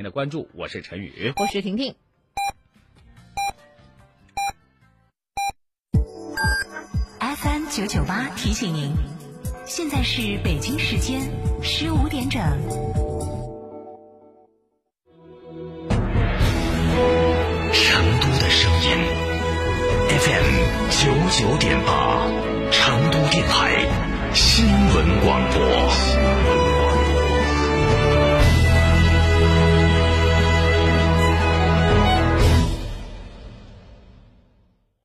您的关注。我是陈宇，我是婷婷。FM 九九八提醒您，现在是北京时间十五点整。成都的声音，FM 九九点八，成都电台新闻广播。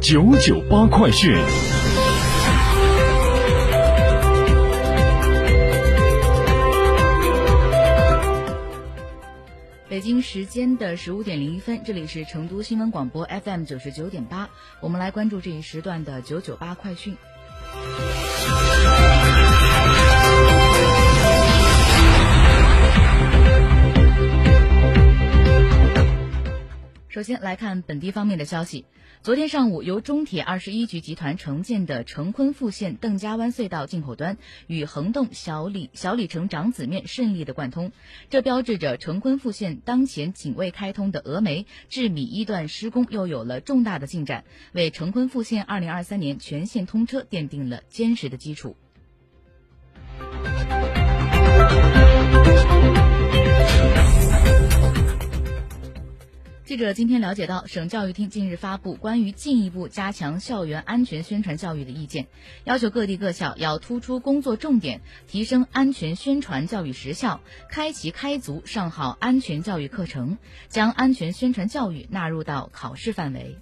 九九八快讯。北京时间的十五点零一分，这里是成都新闻广播 FM 九十九点八，我们来关注这一时段的九九八快讯。首先来看本地方面的消息。昨天上午，由中铁二十一局集团承建的成昆复线邓家湾隧道进口端与横洞小里小里程长子面顺利的贯通，这标志着成昆复线当前仅未开通的峨眉至米一段施工又有了重大的进展，为成昆复线二零二三年全线通车奠定了坚实的基础。记者今天了解到，省教育厅近日发布关于进一步加强校园安全宣传教育的意见，要求各地各校要突出工作重点，提升安全宣传教育实效，开齐开足上好安全教育课程，将安全宣传教育纳入到考试范围。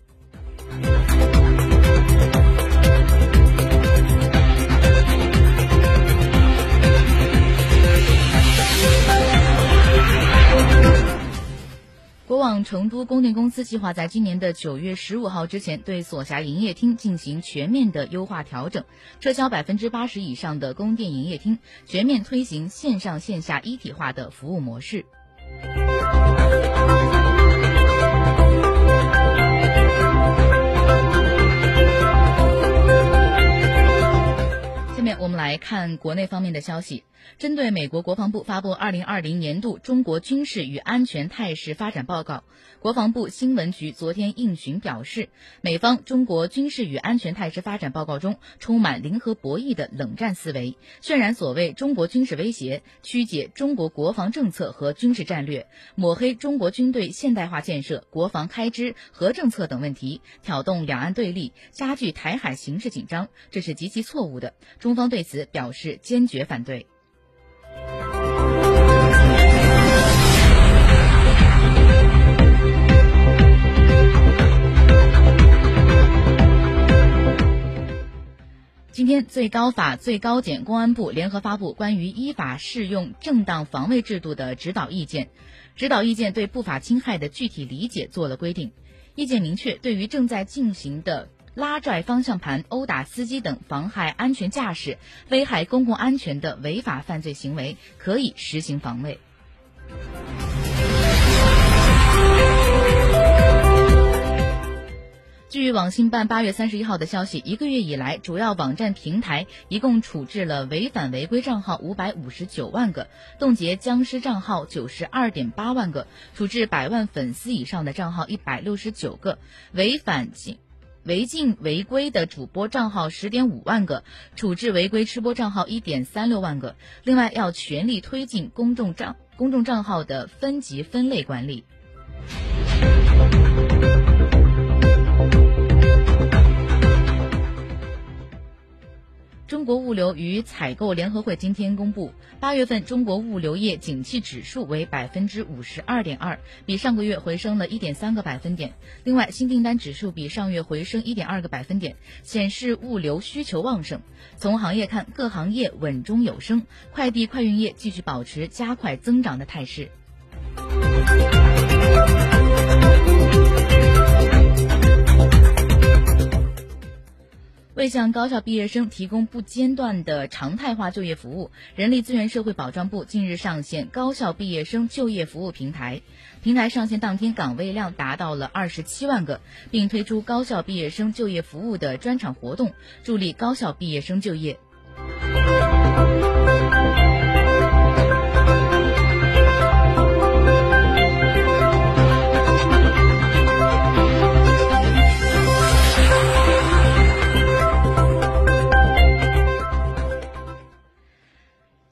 望成都供电公司计划在今年的九月十五号之前，对所辖营业厅进行全面的优化调整，撤销百分之八十以上的供电营业厅，全面推行线上线下一体化的服务模式。来看国内方面的消息。针对美国国防部发布二零二零年度中国军事与安全态势发展报告，国防部新闻局昨天应询表示，美方中国军事与安全态势发展报告中充满零和博弈的冷战思维，渲染所谓中国军事威胁，曲解中国国防政策和军事战略，抹黑中国军队现代化建设、国防开支和政策等问题，挑动两岸对立，加剧台海形势紧张，这是极其错误的。中方对表示坚决反对。今天，最高法、最高检、公安部联合发布关于依法适用正当防卫制度的指导意见。指导意见对不法侵害的具体理解做了规定。意见明确，对于正在进行的拉拽方向盘、殴打司机等妨害安全驾驶、危害公共安全的违法犯罪行为，可以实行防卫。据网信办八月三十一号的消息，一个月以来，主要网站平台一共处置了违反违规账号五百五十九万个，冻结僵尸账号九十二点八万个，处置百万粉丝以上的账号一百六十九个，违反禁违禁违规的主播账号十点五万个，处置违规吃播账号一点三六万个。另外，要全力推进公众账公众账号的分级分类管理。物流与采购联合会今天公布，八月份中国物流业景气指数为百分之五十二点二，比上个月回升了一点三个百分点。另外，新订单指数比上月回升一点二个百分点，显示物流需求旺盛。从行业看，各行业稳中有升，快递快运业继续保持加快增长的态势。为向高校毕业生提供不间断的常态化就业服务，人力资源社会保障部近日上线高校毕业生就业服务平台。平台上线当天，岗位量达到了二十七万个，并推出高校毕业生就业服务的专场活动，助力高校毕业生就业。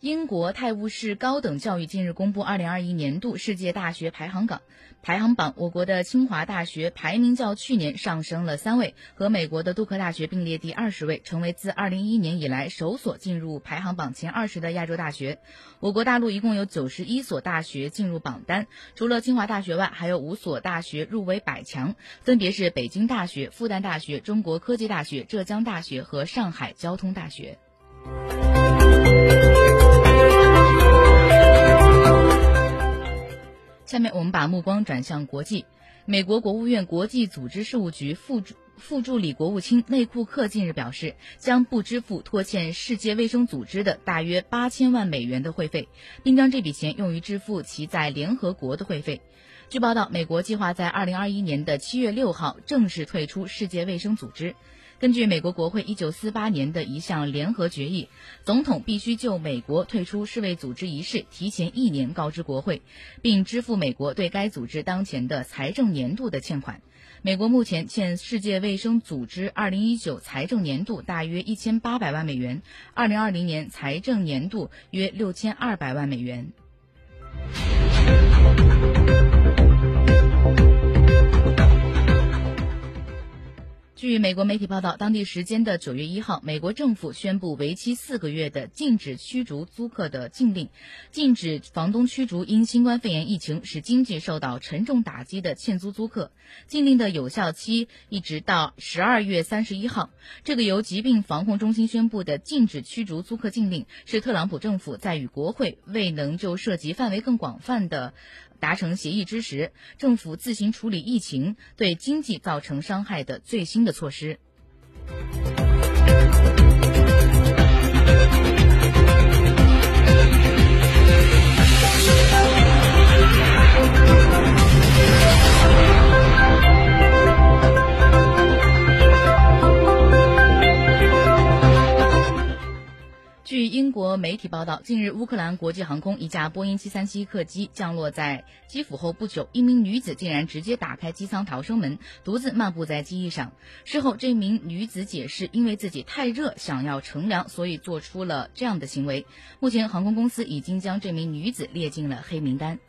英国泰晤士高等教育近日公布二零二一年度世界大学排行榜，排行榜，我国的清华大学排名较去年上升了三位，和美国的杜克大学并列第二十位，成为自二零一一年以来首所进入排行榜前二十的亚洲大学。我国大陆一共有九十一所大学进入榜单，除了清华大学外，还有五所大学入围百强，分别是北京大学、复旦大学、中国科技大学、浙江大学和上海交通大学。下面我们把目光转向国际。美国国务院国际组织事务局副助副助理国务卿内库克近日表示，将不支付拖欠世界卫生组织的大约八千万美元的会费，并将这笔钱用于支付其在联合国的会费。据报道，美国计划在二零二一年的七月六号正式退出世界卫生组织。根据美国国会一九四八年的一项联合决议，总统必须就美国退出世卫组织一事提前一年告知国会，并支付美国对该组织当前的财政年度的欠款。美国目前欠世界卫生组织二零一九财政年度大约一千八百万美元，二零二零年财政年度约六千二百万美元。据美国媒体报道，当地时间的九月一号，美国政府宣布为期四个月的禁止驱逐租客的禁令，禁止房东驱逐因新冠肺炎疫情使经济受到沉重打击的欠租租客。禁令的有效期一直到十二月三十一号。这个由疾病防控中心宣布的禁止驱逐租客禁令，是特朗普政府在与国会未能就涉及范围更广泛的。达成协议之时，政府自行处理疫情对经济造成伤害的最新的措施。媒体报道，近日乌克兰国际航空一架波音737客机降落在基辅后不久，一名女子竟然直接打开机舱逃生门，独自漫步在机翼上。事后，这名女子解释，因为自己太热，想要乘凉，所以做出了这样的行为。目前，航空公司已经将这名女子列进了黑名单。